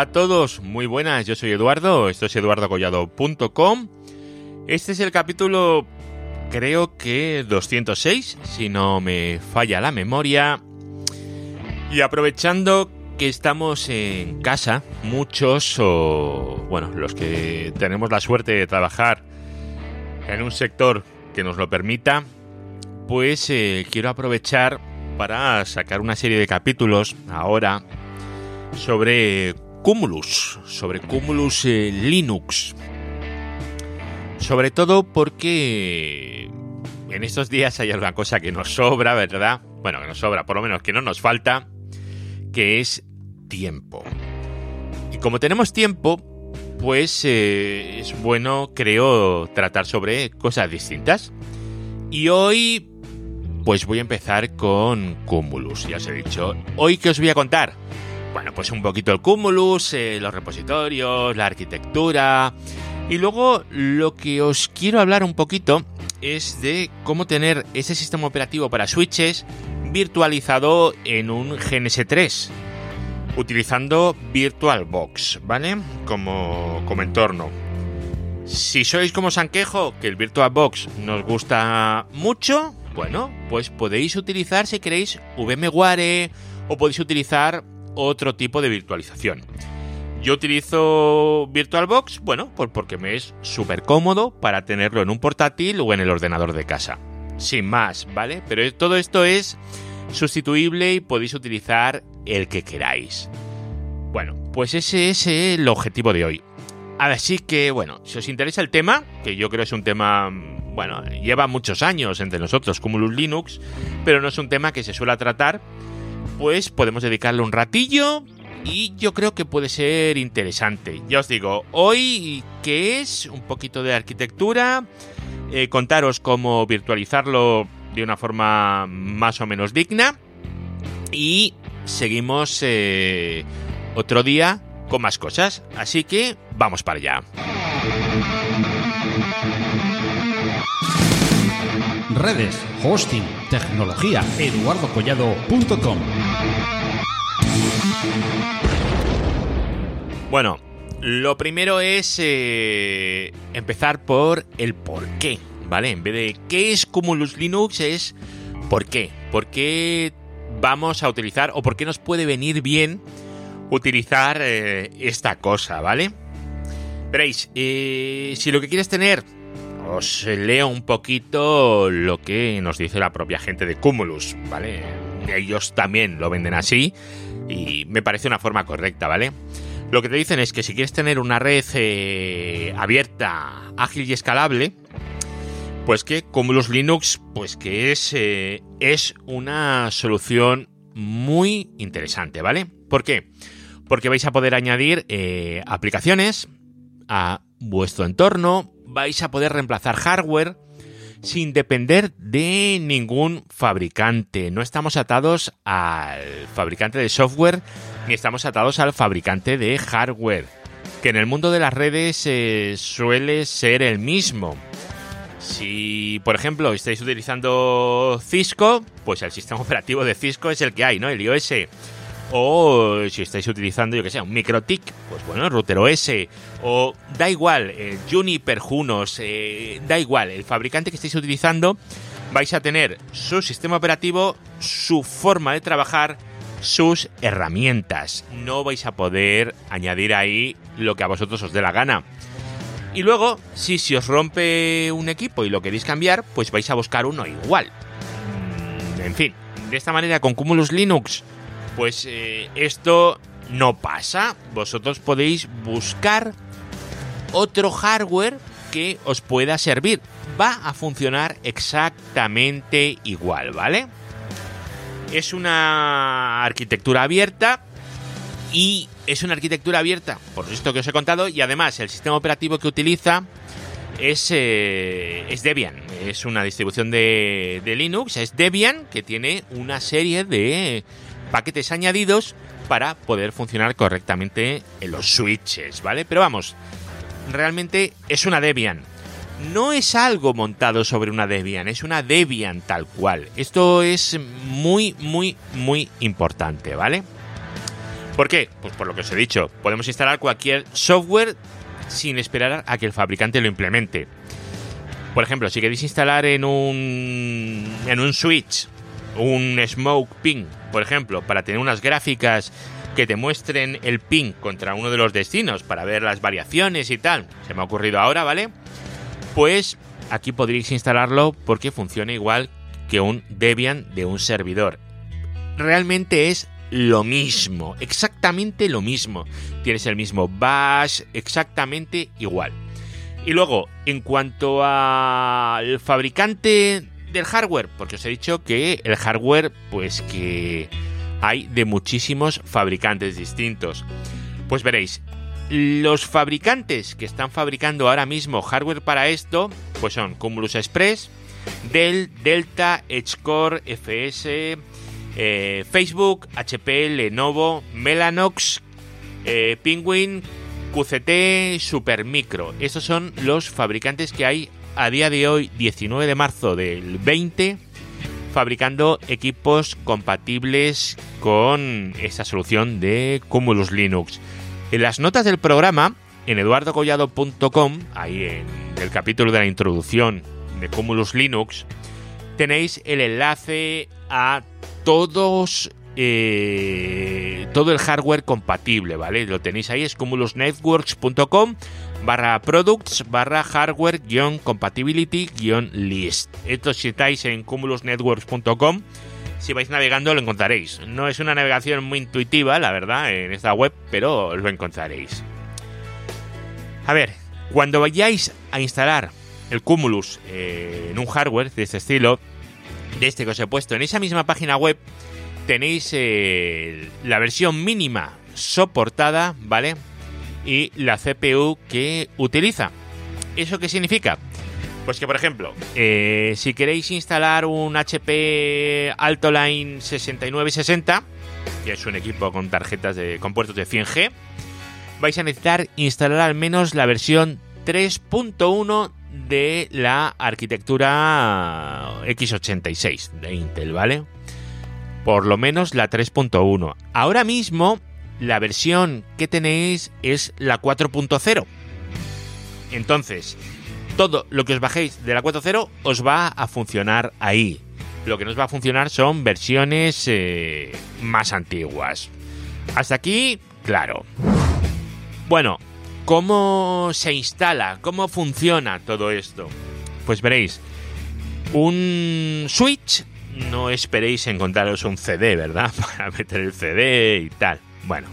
Hola a todos, muy buenas, yo soy Eduardo, esto es eduardocollado.com. Este es el capítulo, creo que 206, si no me falla la memoria. Y aprovechando que estamos en casa, muchos o, bueno, los que tenemos la suerte de trabajar en un sector que nos lo permita, pues eh, quiero aprovechar para sacar una serie de capítulos ahora sobre Cumulus, sobre Cumulus eh, Linux. Sobre todo porque en estos días hay alguna cosa que nos sobra, ¿verdad? Bueno, que nos sobra, por lo menos que no nos falta, que es tiempo. Y como tenemos tiempo, pues eh, es bueno, creo, tratar sobre cosas distintas. Y hoy pues voy a empezar con Cumulus, ya os he dicho. ¿Hoy qué os voy a contar? Bueno, pues un poquito el Cumulus, eh, los repositorios, la arquitectura. Y luego lo que os quiero hablar un poquito es de cómo tener ese sistema operativo para switches virtualizado en un GNS3 utilizando VirtualBox, ¿vale? Como, como entorno. Si sois como Sanquejo, que el VirtualBox nos gusta mucho, bueno, pues podéis utilizar si queréis VMware o podéis utilizar otro tipo de virtualización. Yo utilizo VirtualBox, bueno, pues porque me es súper cómodo para tenerlo en un portátil o en el ordenador de casa. Sin más, ¿vale? Pero todo esto es sustituible y podéis utilizar el que queráis. Bueno, pues ese es el objetivo de hoy. Así que, bueno, si os interesa el tema, que yo creo es un tema bueno, lleva muchos años entre nosotros como Linux, pero no es un tema que se suele tratar, pues podemos dedicarle un ratillo y yo creo que puede ser interesante. Ya os digo, hoy que es un poquito de arquitectura, eh, contaros cómo virtualizarlo de una forma más o menos digna y seguimos eh, otro día con más cosas. Así que vamos para allá. Redes, hosting, tecnología, eduardocollado.com. Bueno, lo primero es eh, empezar por el por qué, ¿vale? En vez de qué es Cumulus Linux es por qué. ¿Por qué vamos a utilizar o por qué nos puede venir bien utilizar eh, esta cosa, ¿vale? Veréis, eh, si lo que quieres tener os leo un poquito lo que nos dice la propia gente de Cumulus, ¿vale? Ellos también lo venden así y me parece una forma correcta, ¿vale? Lo que te dicen es que si quieres tener una red eh, abierta, ágil y escalable, pues que Cumulus Linux, pues que es, eh, es una solución muy interesante, ¿vale? ¿Por qué? Porque vais a poder añadir eh, aplicaciones a vuestro entorno, vais a poder reemplazar hardware sin depender de ningún fabricante. No estamos atados al fabricante de software ni estamos atados al fabricante de hardware, que en el mundo de las redes eh, suele ser el mismo. Si, por ejemplo, estáis utilizando Cisco, pues el sistema operativo de Cisco es el que hay, ¿no? El iOS. O si estáis utilizando, yo que sé, un MikroTik, pues bueno, Router OS. O da igual, eh, Juniper, Junos, eh, da igual, el fabricante que estéis utilizando, vais a tener su sistema operativo, su forma de trabajar, sus herramientas. No vais a poder añadir ahí lo que a vosotros os dé la gana. Y luego, si se os rompe un equipo y lo queréis cambiar, pues vais a buscar uno igual. Mm, en fin, de esta manera con Cumulus Linux pues eh, esto no pasa. Vosotros podéis buscar otro hardware que os pueda servir. Va a funcionar exactamente igual, ¿vale? Es una arquitectura abierta y es una arquitectura abierta, por esto que os he contado, y además el sistema operativo que utiliza es, eh, Debian. Es una distribución de Linux, es Debian, que tiene una serie de paquetes añadidos para poder funcionar correctamente en los switches, ¿vale? Pero vamos, realmente es una Debian. No es algo montado sobre una Debian, es una Debian tal cual. Esto es muy, muy, muy importante, ¿vale? ¿Por qué? Pues por lo que os he dicho, podemos instalar cualquier software sin esperar a que el fabricante lo implemente. Por ejemplo, si queréis instalar en un, en un switch un smoke ping, por ejemplo, para tener unas gráficas que te muestren el ping contra uno de los destinos para ver las variaciones y tal, se me ha ocurrido ahora, ¿vale? Pues aquí podréis instalarlo porque funciona igual que un Debian de un servidor. Realmente es lo mismo, exactamente lo mismo. Tienes el mismo bash, exactamente igual. Y luego, en cuanto al fabricante del hardware, porque os he dicho que el hardware, pues que hay de muchísimos fabricantes distintos. Pues veréis, los fabricantes que están fabricando ahora mismo hardware para esto, pues son Cumulus Express, Dell, Delta, EdgeCore, FS, eh, Facebook, HP, Lenovo, Mellanox, eh, Penguin, QCT, Supermicro. Estos son los fabricantes que hay a día de hoy, 19 de marzo del 20, fabricando equipos compatibles con esta solución de Cumulus Linux. En las notas del programa, en eduardocollado.com, ahí en el capítulo de la introducción de Cumulus Linux, tenéis el enlace a todos eh, todo el hardware compatible, ¿vale? Lo tenéis ahí, es cumulusnetworks.com barra products barra hardware compatibility list. Esto si estáis en cumulusnetworks.com, si vais navegando lo encontraréis. No es una navegación muy intuitiva, la verdad, en esta web, pero lo encontraréis. A ver, cuando vayáis a instalar el Cumulus eh, en un hardware de este estilo, de este que os he puesto, en esa misma página web tenéis eh, la versión mínima soportada, ¿vale? Y la CPU que utiliza. ¿Eso qué significa? Pues que, por ejemplo, eh, si queréis instalar un HP Altoline 6960, que es un equipo con tarjetas de, con puertos de 100G, vais a necesitar instalar al menos la versión 3.1 de la arquitectura x86 de Intel, ¿vale? Por lo menos la 3.1. Ahora mismo la versión que tenéis es la 4.0. Entonces, todo lo que os bajéis de la 4.0 os va a funcionar ahí. Lo que no os va a funcionar son versiones eh, más antiguas. Hasta aquí, claro. Bueno, ¿cómo se instala? ¿Cómo funciona todo esto? Pues veréis, un switch, no esperéis encontraros un CD, ¿verdad? Para meter el CD y tal. Bueno,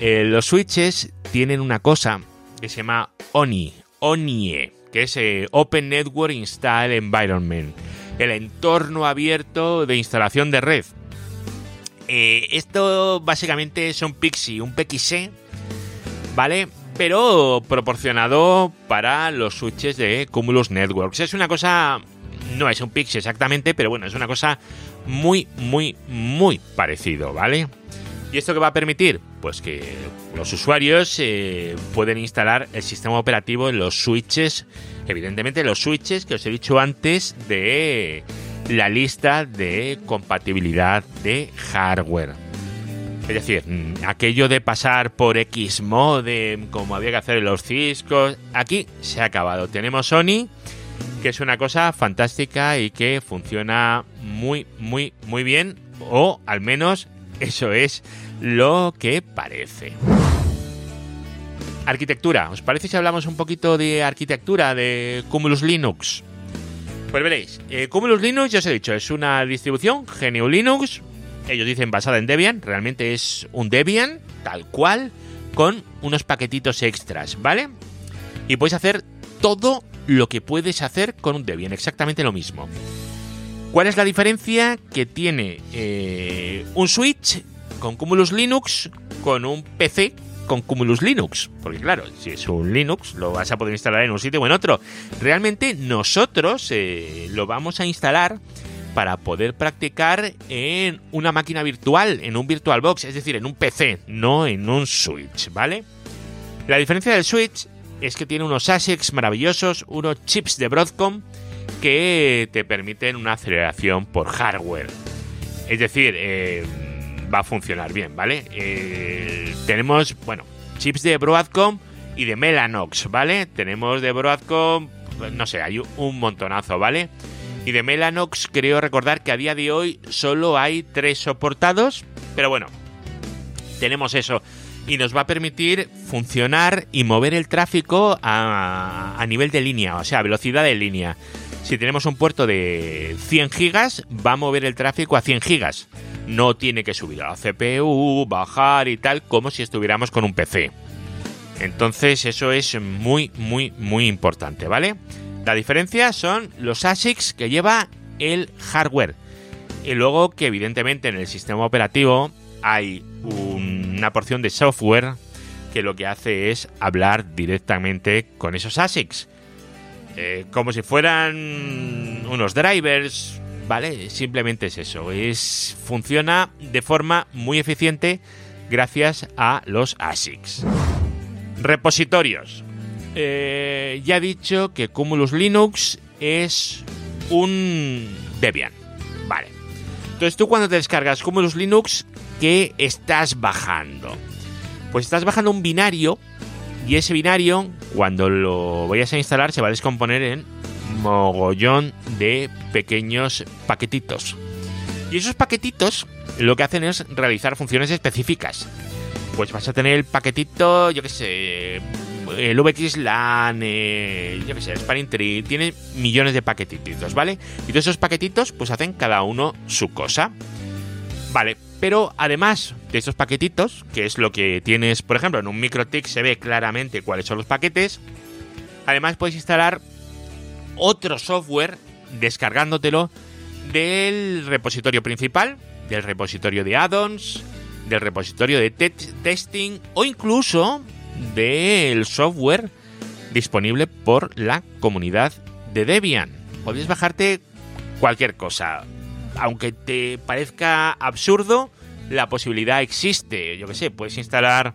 eh, los switches tienen una cosa que se llama ONI, ONIE, que es eh, Open Network Install Environment, el entorno abierto de instalación de red. Eh, esto básicamente es un PXE, un PXE, ¿vale? Pero proporcionado para los switches de Cumulus Networks. Es una cosa, no es un PXE exactamente, pero bueno, es una cosa muy, muy, muy parecido, ¿vale? ¿Y esto qué va a permitir? Pues que los usuarios eh, pueden instalar el sistema operativo en los switches, evidentemente los switches que os he dicho antes de la lista de compatibilidad de hardware. Es decir, mm, aquello de pasar por X modem, como había que hacer en los Ciscos, aquí se ha acabado. Tenemos Sony, que es una cosa fantástica y que funciona muy, muy, muy bien, o al menos eso es lo que parece. Arquitectura. ¿Os parece si hablamos un poquito de arquitectura de Cumulus Linux? Pues veréis, eh, Cumulus Linux, ya os he dicho, es una distribución GNU Linux. Ellos dicen basada en Debian, realmente es un Debian, tal cual, con unos paquetitos extras, ¿vale? Y puedes hacer todo lo que puedes hacer con un Debian, exactamente lo mismo. ¿Cuál es la diferencia que tiene eh, un Switch con Cumulus Linux con un PC con Cumulus Linux. Porque claro, si es un Linux, lo vas a poder instalar en un sitio o en otro. Realmente nosotros eh, lo vamos a instalar para poder practicar en una máquina virtual, en un VirtualBox, es decir, en un PC, no en un Switch, ¿vale? La diferencia del Switch es que tiene unos ASICs maravillosos, unos chips de Broadcom que te permiten una aceleración por hardware. Es decir, eh, va a funcionar bien, ¿vale? Eh, tenemos, bueno, chips de Broadcom y de Mellanox, ¿vale? Tenemos de Broadcom, no sé, hay un montonazo, ¿vale? Y de Mellanox creo recordar que a día de hoy solo hay tres soportados, pero bueno, tenemos eso y nos va a permitir funcionar y mover el tráfico a, a nivel de línea, o sea, velocidad de línea. Si tenemos un puerto de 100 gigas, va a mover el tráfico a 100 gigas. No tiene que subir a la CPU, bajar y tal, como si estuviéramos con un PC. Entonces eso es muy, muy, muy importante, ¿vale? La diferencia son los ASICs que lleva el hardware. Y luego que evidentemente en el sistema operativo hay una porción de software que lo que hace es hablar directamente con esos ASICs. Eh, como si fueran unos drivers, ¿vale? Simplemente es eso. Es, funciona de forma muy eficiente gracias a los ASICs. Repositorios. Eh, ya he dicho que Cumulus Linux es un Debian. Vale. Entonces tú cuando te descargas Cumulus Linux, ¿qué estás bajando? Pues estás bajando un binario y ese binario, cuando lo vayas a instalar, se va a descomponer en mogollón de pequeños paquetitos. Y esos paquetitos lo que hacen es realizar funciones específicas. Pues vas a tener el paquetito, yo qué sé, el VXLAN, yo qué sé, Spanning Tree, tiene millones de paquetitos, ¿vale? Y todos esos paquetitos pues hacen cada uno su cosa. Vale, pero además de estos paquetitos, que es lo que tienes, por ejemplo, en un MikroTik se ve claramente cuáles son los paquetes, además puedes instalar otro software descargándotelo del repositorio principal, del repositorio de add-ons, del repositorio de testing o incluso del software disponible por la comunidad de Debian. Podéis bajarte cualquier cosa. Aunque te parezca absurdo, la posibilidad existe. Yo que sé, puedes instalar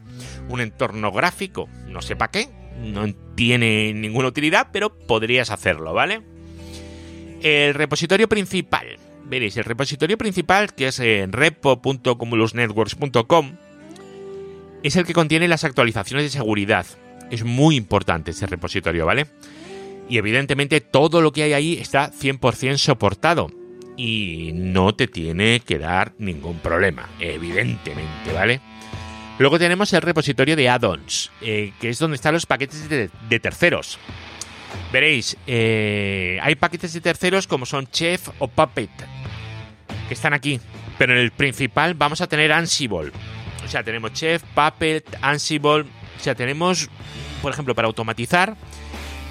un entorno gráfico, no sé para qué, no tiene ninguna utilidad, pero podrías hacerlo, ¿vale? El repositorio principal. Veréis, el repositorio principal, que es en repo.cumulusnetworks.com, es el que contiene las actualizaciones de seguridad. Es muy importante ese repositorio, ¿vale? Y evidentemente todo lo que hay ahí está 100% soportado. Y no te tiene que dar ningún problema, evidentemente, ¿vale? Luego tenemos el repositorio de add-ons, eh, que es donde están los paquetes de, terceros. Veréis, eh, hay paquetes de terceros como son Chef o Puppet, que están aquí. Pero en el principal vamos a tener Ansible. O sea, tenemos Chef, Puppet, Ansible. O sea, tenemos, por ejemplo, para automatizar,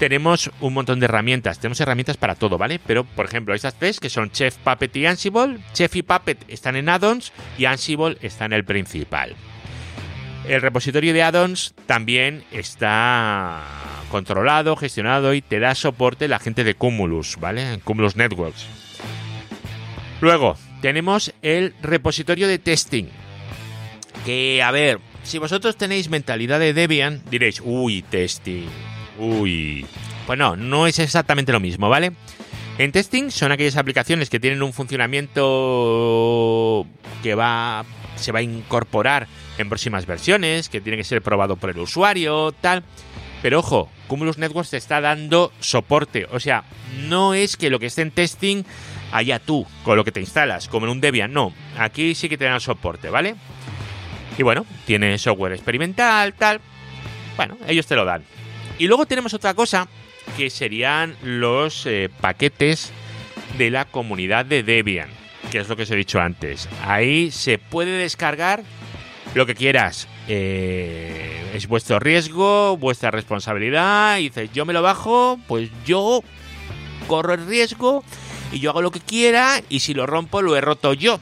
tenemos un montón de herramientas. Tenemos herramientas para todo, ¿vale? Pero, por ejemplo, estas tres, que son Chef, Puppet y Ansible. Chef y Puppet están en add-ons y Ansible está en el principal. El repositorio de add-ons también está controlado, gestionado y te da soporte la gente de Cumulus, ¿vale? Cumulus Networks. Luego, tenemos el repositorio de testing. Que, a ver, si vosotros tenéis mentalidad de Debian, diréis, uy, testing, uy. Pues no, no es exactamente lo mismo, ¿vale? En testing son aquellas aplicaciones que tienen un funcionamiento que va se va a incorporar en próximas versiones, que tiene que ser probado por el usuario, tal. Pero ojo, Cumulus Networks te está dando soporte. O sea, no es que lo que esté en testing haya tú con lo que te instalas, como en un Debian. No, aquí sí que te dan soporte, ¿vale? Y bueno, tiene software experimental, tal. Bueno, ellos te lo dan. Y luego tenemos otra cosa que serían los eh, paquetes de la comunidad de Debian que es lo que os he dicho antes. Ahí se puede descargar lo que quieras. Eh, es vuestro riesgo, vuestra responsabilidad. Y dices, yo me lo bajo, pues yo corro el riesgo y yo hago lo que quiera. Y si lo rompo, lo he roto yo.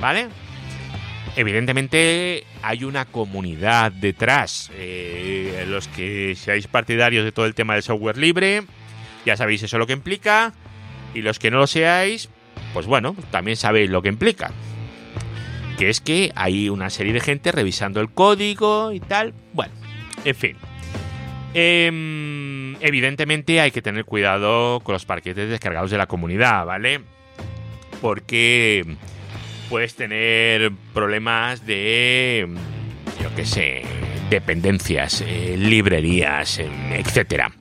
¿Vale? Evidentemente hay una comunidad detrás. Eh, los que seáis partidarios de todo el tema del software libre, ya sabéis eso lo que implica. Y los que no lo seáis, pues bueno, también sabéis lo que implica. Que es que hay una serie de gente revisando el código y tal. Bueno, en fin. Em, evidentemente hay que tener cuidado con los paquetes descargados de la comunidad, ¿vale? Porque puedes tener problemas de, yo qué sé, dependencias, eh, librerías, etcétera.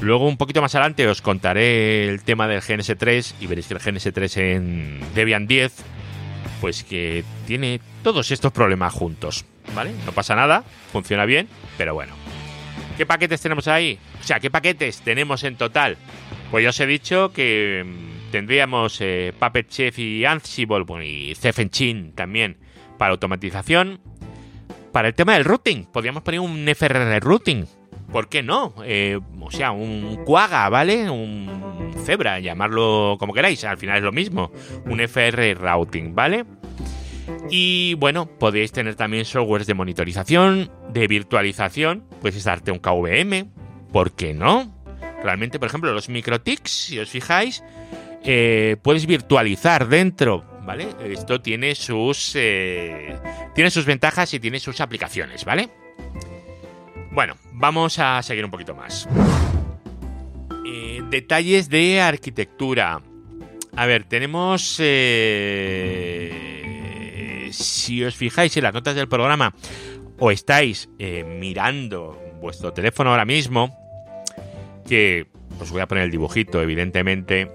Luego un poquito más adelante os contaré el tema del GNS3 y veréis que el GNS3 en Debian 10 pues que tiene todos estos problemas juntos, ¿vale? No pasa nada, funciona bien, pero bueno. ¿Qué paquetes tenemos ahí? O sea, ¿qué paquetes tenemos en total? Pues ya os he dicho que mm, tendríamos eh, Puppet Chef y Ansible bueno, y Cefenchin también para automatización. Para el tema del routing, podríamos poner un FRR routing. ¿Por qué no? Eh, o sea, un Quagga, ¿vale? Un Zebra, llamarlo como queráis, al final es lo mismo. Un FR routing, ¿vale? Y bueno, podéis tener también softwares de monitorización, de virtualización, puedes darte un KVM, ¿por qué no? Realmente, por ejemplo, los microtics, si os fijáis, eh, puedes virtualizar dentro, ¿vale? Esto tiene sus, eh, tiene sus ventajas y tiene sus aplicaciones, ¿vale? Bueno, vamos a seguir un poquito más. Eh, detalles de arquitectura. A ver, tenemos... si os fijáis en las notas del programa o estáis mirando vuestro teléfono ahora mismo, que os voy a poner el dibujito, evidentemente,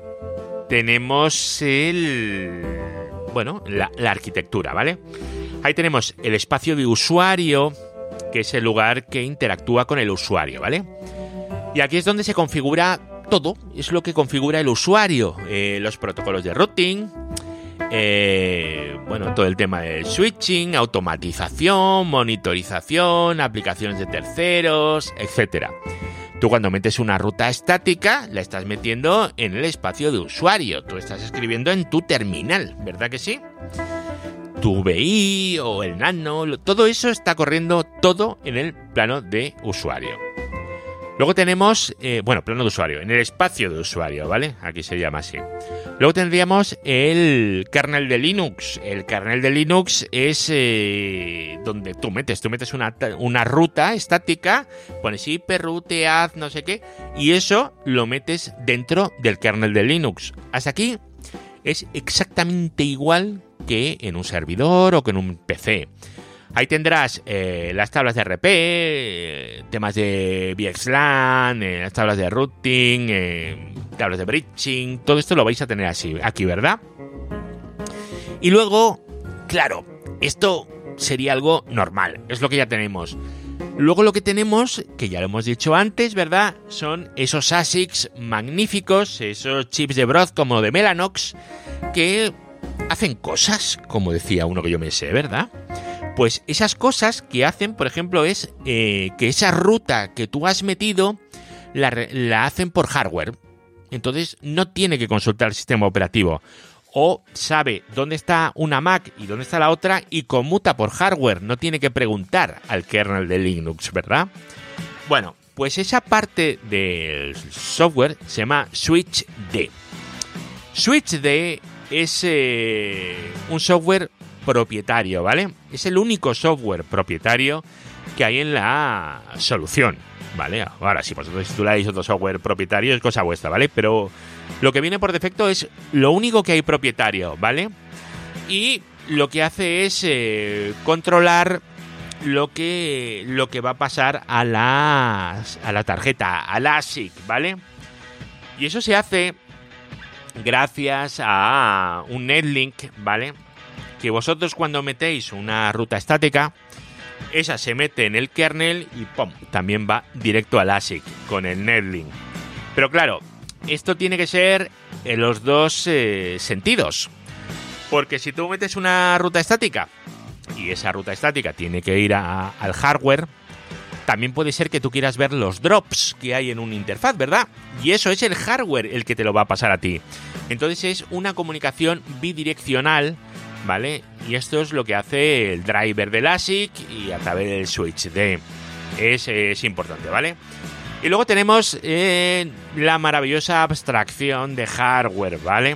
tenemos el... Bueno, la, arquitectura, ¿vale? Ahí tenemos el espacio de usuario, que es el lugar que interactúa con el usuario, ¿vale? Y aquí es donde se configura todo, es lo que configura el usuario, eh, los protocolos de routing, eh, bueno, todo el tema del switching, automatización, monitorización, aplicaciones de terceros, etcétera. Tú cuando metes una ruta estática, la estás metiendo en el espacio de usuario. Tú estás escribiendo en tu terminal, ¿verdad que sí? Tu VI o el nano, todo eso está corriendo todo en el plano de usuario. Luego tenemos, eh, bueno, plano de usuario, en el espacio de usuario, ¿vale? Aquí se llama así. Luego tendríamos el kernel de Linux. El kernel de Linux es eh, donde tú metes, tú metes una, una ruta estática, pones hiperroute, add, no sé qué, y eso lo metes dentro del kernel de Linux. Hasta aquí es exactamente igual que en un servidor o que en un PC. Ahí tendrás eh, las tablas de RP, eh, temas de VXLAN, eh, las tablas de routing, tablas de bridging, todo esto lo vais a tener así, aquí, ¿verdad? Y luego, claro, esto sería algo normal, es lo que ya tenemos. Luego lo que tenemos, que ya lo hemos dicho antes, ¿verdad? Son esos ASICs magníficos, esos chips de Broad como de Mellanox, que hacen cosas, como decía uno que yo me sé, ¿verdad? Pues esas cosas que hacen, por ejemplo, es eh, que esa ruta que tú has metido la, hacen por hardware. Entonces no tiene que consultar el sistema operativo. O sabe dónde está una Mac y dónde está la otra y conmuta por hardware. No tiene que preguntar al kernel de Linux, ¿verdad? Bueno, pues esa parte del software se llama SwitchD. SwitchD es eh, un software propietario, ¿vale? Es el único software propietario que hay en la solución, ¿vale? Ahora, si vosotros tituláis otro software propietario, es cosa vuestra, ¿vale? Pero lo que viene por defecto es lo único que hay propietario, ¿vale? Y lo que hace es eh, controlar lo que, lo que va a pasar a la, a la tarjeta, a la ASIC, ¿vale? Y eso se hace gracias a un netlink, ¿vale? Que vosotros cuando metéis una ruta estática, esa se mete en el kernel y también va directo al ASIC con el netlink. Pero claro, esto tiene que ser en los dos eh, sentidos. Porque si tú metes una ruta estática y esa ruta estática tiene que ir al hardware, también puede ser que tú quieras ver los drops que hay en una interfaz, ¿verdad? Y eso es el hardware el que te lo va a pasar a ti. Entonces es una comunicación bidireccional ¿vale? Y esto es lo que hace el driver del ASIC y a través del switch de... Es, es importante, ¿vale? Y luego tenemos eh, la maravillosa abstracción de hardware, ¿vale?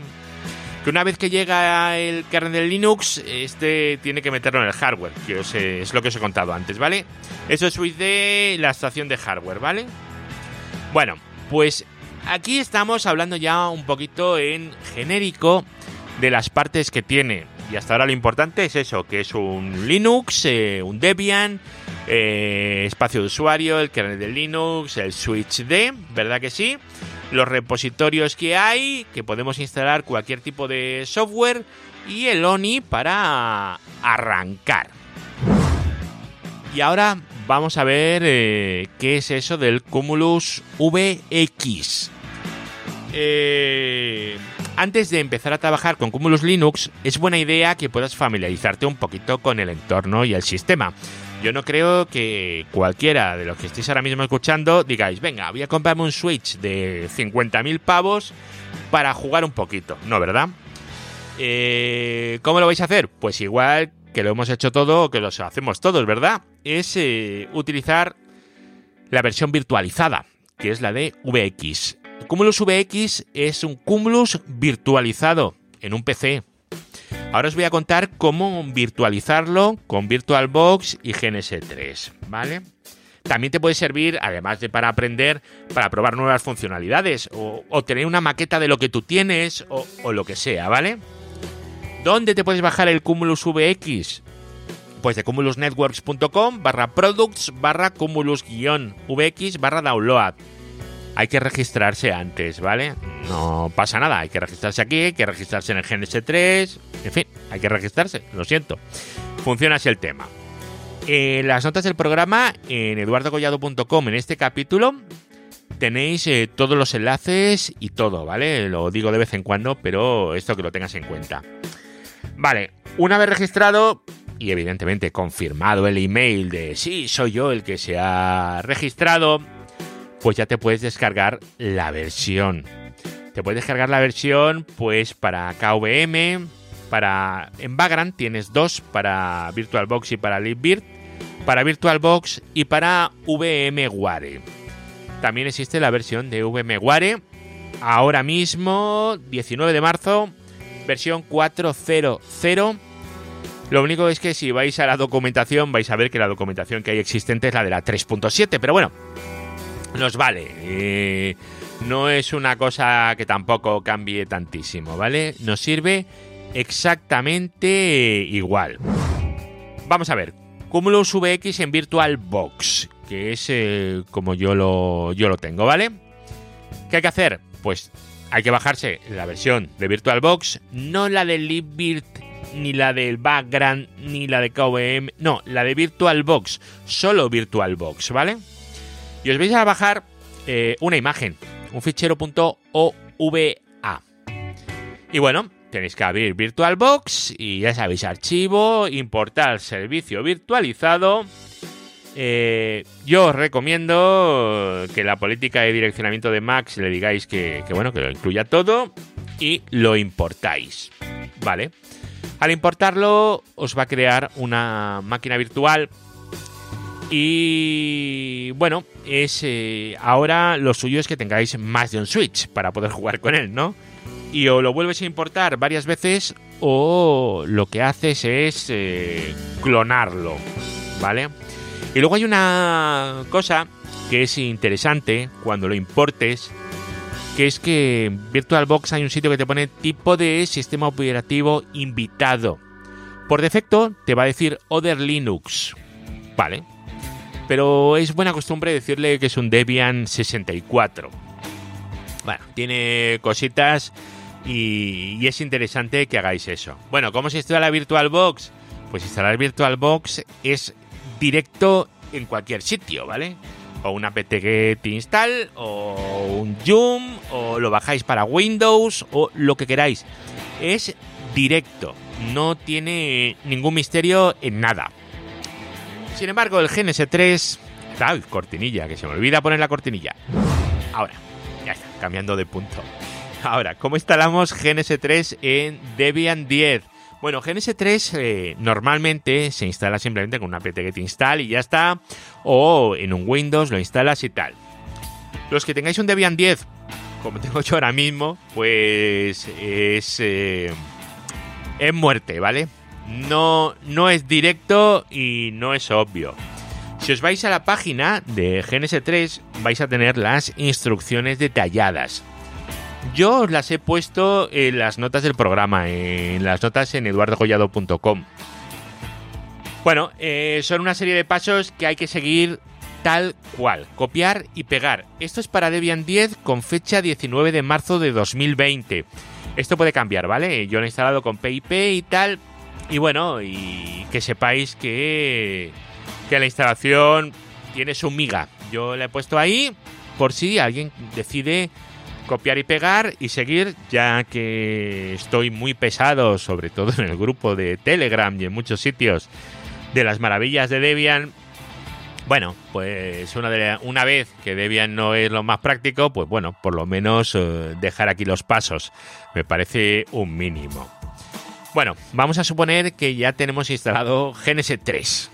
Que una vez que llega el kernel de Linux, este tiene que meterlo en el hardware, que es lo que os he contado antes, ¿vale? Eso es switch de la abstracción de hardware, ¿vale? Bueno, pues aquí estamos hablando ya un poquito en genérico de las partes que tiene Y hasta ahora lo importante es eso, que es un Linux, eh, un Debian, eh, espacio de usuario, el kernel de Linux, el switch D, ¿verdad que sí? Los repositorios que hay, que podemos instalar cualquier tipo de software y el ONI para arrancar. Y ahora vamos a ver eh, qué es eso del Cumulus VX. Eh, antes de empezar a trabajar con Cumulus Linux, es buena idea que puedas familiarizarte un poquito con el entorno y el sistema. Yo no creo que cualquiera de los que estéis ahora mismo escuchando digáis, venga, voy a comprarme un Switch de 50.000 pavos para jugar un poquito. No, ¿verdad? Eh, ¿Cómo lo vais a hacer? Pues igual que lo hemos hecho todo o que lo hacemos todos, ¿verdad? Es eh, utilizar la versión virtualizada, que es la de VX. Cumulus VX es un Cumulus virtualizado en un PC. Ahora os voy a contar cómo virtualizarlo con VirtualBox y GNS3, ¿vale? También te puede servir, además de para aprender, para probar nuevas funcionalidades o, tener una maqueta de lo que tú tienes o, lo que sea, ¿vale? ¿Dónde te puedes bajar el Cumulus VX? Pues de cumulusnetworks.com barra products barra cumulus-vx barra download. Hay que registrarse antes, ¿vale? No pasa nada, hay que registrarse aquí, hay que registrarse en el GNS3, en fin, hay que registrarse, lo siento. Funciona así el tema. En las notas del programa en eduardocollado.com en este capítulo tenéis eh, todos los enlaces y todo, ¿vale? Lo digo de vez en cuando, pero esto que lo tengas en cuenta. Vale, una vez registrado y evidentemente confirmado el email de sí, soy yo el que se ha registrado, pues ya te puedes descargar la versión. Te puedes descargar la versión pues para KVM, para en Vagrant tienes dos para VirtualBox y para LibVirt, para VirtualBox y para VMware. También existe la versión de VMware ahora mismo 19 de marzo versión 4.0.0. Lo único es que si vais a la documentación vais a ver que la documentación que hay existente es la de la 3.7, pero bueno, nos vale. Eh, no es una cosa que tampoco cambie tantísimo, ¿vale? Nos sirve exactamente igual. Vamos a ver, Cumulus VX en VirtualBox, que es eh, como yo lo, yo lo tengo, ¿vale? ¿Qué hay que hacer? Pues hay que bajarse la versión de VirtualBox, no la de LibVirt, ni la del Background, ni la de KVM, no, la de VirtualBox, solo VirtualBox, ¿vale? Y os vais a bajar eh, una imagen, un fichero .ova. Y bueno, tenéis que abrir VirtualBox y ya sabéis, archivo, importar servicio virtualizado eh, yo os recomiendo que la política de direccionamiento de Max le digáis que, bueno, que lo incluya todo y lo importáis. ¿Vale? Al importarlo os va a crear una máquina virtual y bueno, es eh, ahora lo suyo es que tengáis más de un Switch para poder jugar con él, ¿no? Y o lo vuelves a importar varias veces o lo que haces es eh, clonarlo, ¿vale? Y luego hay una cosa que es interesante cuando lo importes, que es que en VirtualBox hay un sitio que te pone tipo de sistema operativo invitado. Por defecto te va a decir Other Linux. Vale. Pero es buena costumbre decirle que es un Debian 64. Bueno, tiene cositas y, es interesante que hagáis eso. Bueno, ¿cómo se instala VirtualBox? Pues instalar VirtualBox es directo en cualquier sitio, ¿vale? O una apt-get install, o un Zoom, o lo bajáis para Windows, o lo que queráis. Es directo, no tiene ningún misterio en nada. Sin embargo, el GNS3... ¡Ay, cortinilla! Que se me olvida poner la cortinilla. Ahora, ya está, cambiando de punto. Ahora, ¿cómo instalamos GNS3 en Debian 10? Bueno, GNS3 eh, normalmente se instala simplemente con una apt-get install y ya está, o en un Windows lo instalas y tal. Los que tengáis un Debian 10, como tengo yo ahora mismo, pues es, eh, es muerte, ¿vale? No, no es directo y no es obvio. Si os vais a la página de GNS3 vais a tener las instrucciones detalladas. Yo os las he puesto en las notas del programa, en las notas en eduardogollado.com. Bueno, eh, son una serie de pasos que hay que seguir tal cual, copiar y pegar. Esto es para Debian 10 con fecha 19 de marzo de 2020. Esto puede cambiar, ¿vale? Yo lo he instalado con PIP y tal. Y bueno, y que sepáis que, que la instalación tiene su miga. Yo la he puesto ahí por si alguien decide copiar y pegar y seguir, ya que estoy muy pesado, sobre todo en el grupo de Telegram y en muchos sitios de las maravillas de Debian. Bueno, pues una, una vez que Debian no es lo más práctico, pues bueno, por lo menos eh, dejar aquí los pasos. Me parece un mínimo. Bueno, vamos a suponer que ya tenemos instalado GNS3.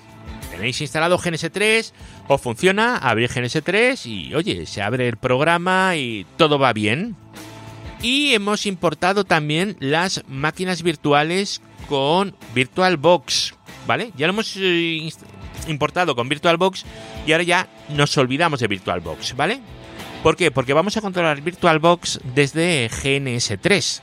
Tenéis instalado GNS3, os funciona, abrir GNS3 y oye, se abre el programa y todo va bien. Y hemos importado también las máquinas virtuales con VirtualBox, ¿vale? Ya lo hemos eh, importado con VirtualBox y ahora ya nos olvidamos de VirtualBox, ¿vale? ¿Por qué? Porque vamos a controlar VirtualBox desde GNS3.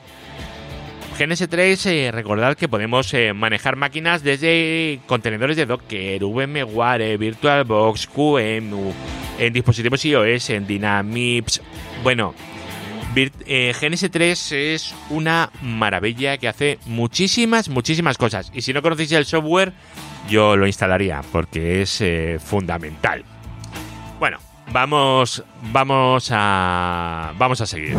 GNS3, eh, recordad que podemos eh, manejar máquinas desde contenedores de Docker, VMware, VirtualBox, QEMU, en dispositivos iOS, en Dynamics. Bueno, eh, GNS3 es una maravilla que hace muchísimas, muchísimas cosas. Y si no conocéis el software, yo lo instalaría porque es eh, fundamental. Bueno, vamos, vamos a, vamos a seguir.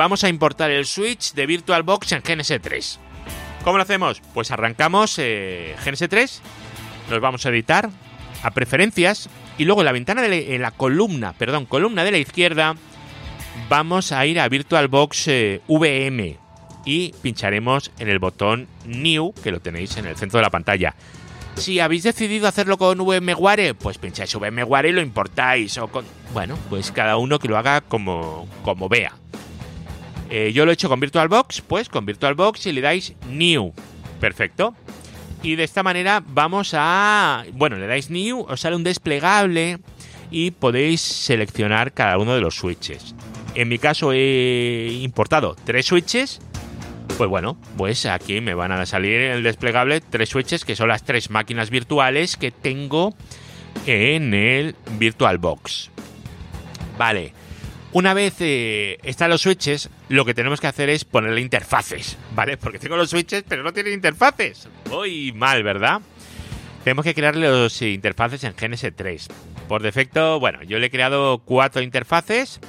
Vamos a importar el switch de VirtualBox en GNS3. ¿Cómo lo hacemos? Pues arrancamos eh, GNS3, nos vamos a editar, a preferencias y luego en la ventana de la, la columna, perdón, columna de la izquierda vamos a ir a VirtualBox eh, VM y pincharemos en el botón New, que lo tenéis en el centro de la pantalla. Si habéis decidido hacerlo con VMware, pues pincháis VMware y lo importáis. O con... Bueno, pues cada uno que lo haga como, como vea. Eh, yo lo he hecho con VirtualBox, pues con VirtualBox y le dais New. Perfecto. Y de esta manera vamos a... Bueno, le dais New, os sale un desplegable y podéis seleccionar cada uno de los switches. En mi caso he importado tres switches. Pues bueno, pues aquí me van a salir en el desplegable tres switches que son las tres máquinas virtuales que tengo en el VirtualBox. Vale, una vez eh, están los switches, lo que tenemos que hacer es ponerle interfaces, ¿vale? Porque tengo los switches, pero no tienen interfaces. Voy mal, ¿verdad? Tenemos que crearle los interfaces en GNS3. Por defecto, bueno, yo le he creado cuatro interfaces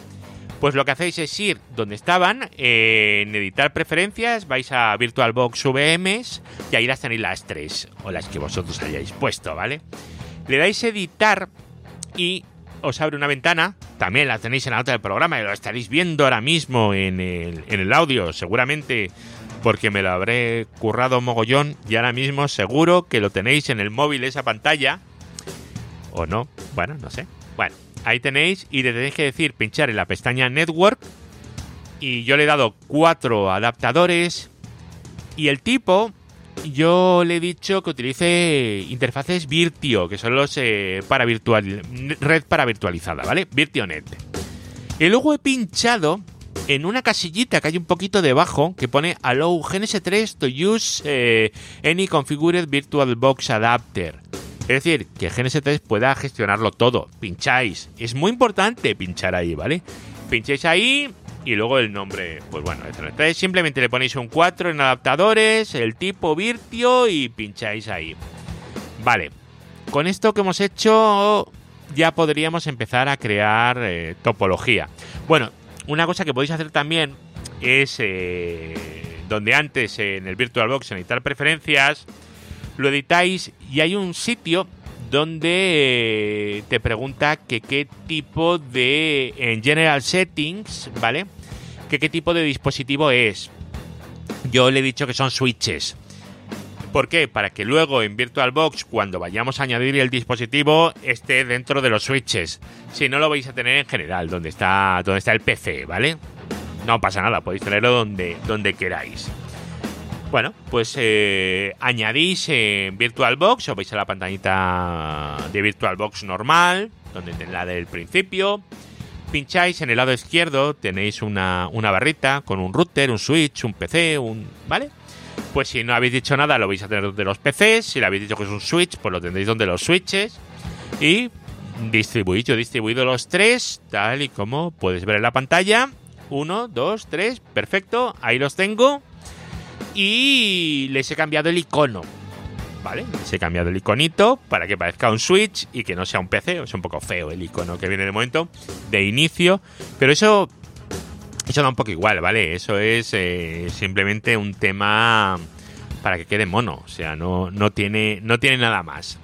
pues lo que hacéis es ir donde estaban, en editar preferencias, vais a VirtualBox VMs y ahí las tenéis las tres, o las que vosotros hayáis puesto, ¿vale? Le dais editar y os abre una ventana, también la tenéis en la nota del programa y lo estaréis viendo ahora mismo en el, en el audio, seguramente porque me lo habré currado mogollón y ahora mismo seguro que lo tenéis en el móvil esa pantalla. O no, bueno, no sé. Bueno, ahí tenéis y le tenéis que decir pinchar en la pestaña Network y yo le he dado cuatro adaptadores y el tipo yo le he dicho que utilice interfaces Virtio, que son los eh, para virtual red para virtualizada, ¿vale? VirtioNet. Y luego he pinchado en una casillita que hay un poquito debajo que pone Allow GNS3 to use eh, any configured VirtualBox adapter. Es decir, que GNS3 pueda gestionarlo todo. Pincháis. Es muy importante pinchar ahí, ¿vale? Pincháis ahí y luego el nombre, pues bueno, simplemente le ponéis un 4 en adaptadores, el tipo Virtio y pincháis ahí. Vale, con esto que hemos hecho ya podríamos empezar a crear eh, topología. Bueno, una cosa que podéis hacer también es eh, donde antes en el VirtualBox editar preferencias lo editáis y hay un sitio donde eh, te pregunta que qué tipo de en General Settings, ¿vale? Que qué tipo de dispositivo es. Yo le he dicho que son switches. ¿Por qué? Para que luego en VirtualBox, cuando vayamos a añadir el dispositivo, esté dentro de los switches. Si no, lo vais a tener en general, donde está, donde está el PC, ¿vale? No pasa nada, podéis tenerlo donde, donde queráis. Bueno, pues eh, añadís en VirtualBox, o veis a la pantallita de VirtualBox normal, donde la del principio. pincháis en el lado izquierdo, tenéis una, una barrita con un router, un switch, un PC, un. ¿Vale? Pues si no habéis dicho nada, lo vais a tener donde los PCs. Si le habéis dicho que es un switch, pues lo tendréis donde los switches. Y distribuís. Yo he distribuido los tres, tal y como puedes ver en la pantalla. Uno, dos, tres, perfecto. Ahí los tengo. Y les he cambiado el icono. ¿Vale? Les he cambiado el iconito para que parezca un Switch y que no sea un PC. Es un poco feo el icono que viene de momento de inicio. Pero eso. Eso da un poco igual, ¿vale? Eso es eh, simplemente un tema para que quede mono. O sea, no, no, tiene, no tiene nada más.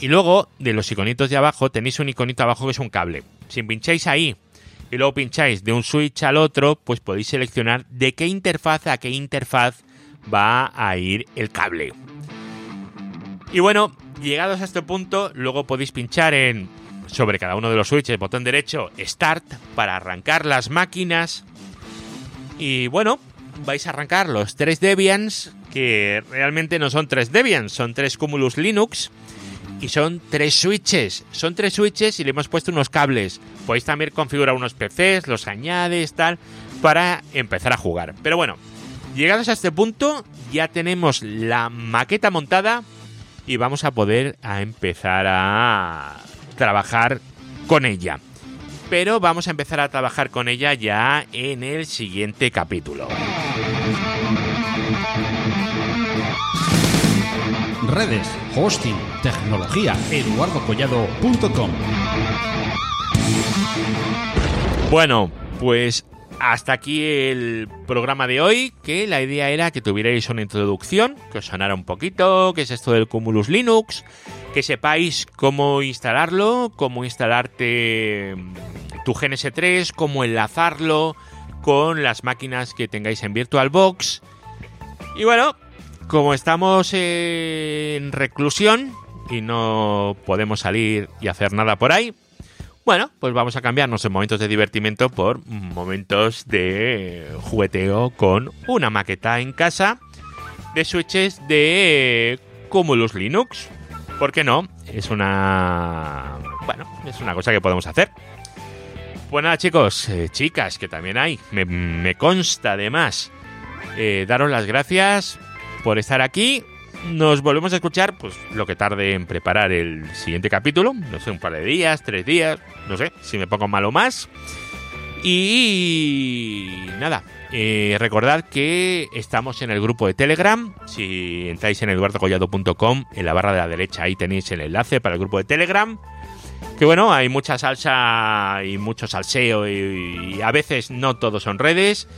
Y luego, de los iconitos de abajo, tenéis un iconito abajo que es un cable. Si pincháis ahí y luego pincháis de un switch al otro, pues podéis seleccionar de qué interfaz a qué interfaz va a ir el cable. Y bueno, llegados a este punto, luego podéis pinchar en sobre cada uno de los switches, botón derecho, Start, para arrancar las máquinas. Y bueno, vais a arrancar los tres Debians, que realmente no son tres Debians, son tres Cumulus Linux. Y son tres switches. Son tres switches y le hemos puesto unos cables. Podéis también configurar unos PCs, los añades, tal, para empezar a jugar. Pero bueno, llegados a este punto, ya tenemos la maqueta montada y vamos a poder a empezar a trabajar con ella. Pero vamos a empezar a trabajar con ella ya en el siguiente capítulo. Redes, hosting, tecnología, eduardocollado.com. Bueno, pues hasta aquí el programa de hoy, que la idea era que tuvierais una introducción, que os sonara un poquito, qué es esto del Cumulus Linux, que sepáis cómo instalarlo, cómo instalarte tu GNS3, cómo enlazarlo con las máquinas que tengáis en VirtualBox. Y bueno, como estamos en reclusión y no podemos salir y hacer nada por ahí, bueno, pues vamos a cambiar nuestros momentos de divertimento por momentos de jugueteo con una maqueta en casa de switches de Cumulus Linux. ¿Por qué no? Es una... Bueno, es una cosa que podemos hacer. Pues nada, chicos, eh, chicas, que también hay, me, me consta además. Eh, daros las gracias por estar aquí. Nos volvemos a escuchar, pues lo que tarde en preparar el siguiente capítulo. No sé, un par de días, tres días, no sé, si me pongo mal o más. Y nada, eh, recordad que estamos en el grupo de Telegram. Si entráis en eduardocollado.com, en la barra de la derecha ahí tenéis el enlace para el grupo de Telegram. Que bueno, hay mucha salsa y mucho salseo y, y a veces no todos son redes,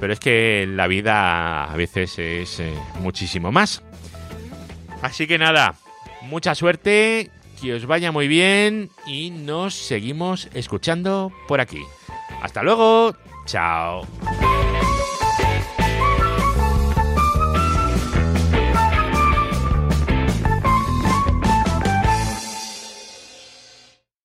pero es que la vida a veces es eh, muchísimo más. Así que nada, mucha suerte, que os vaya muy bien y nos seguimos escuchando por aquí. Hasta luego, chao.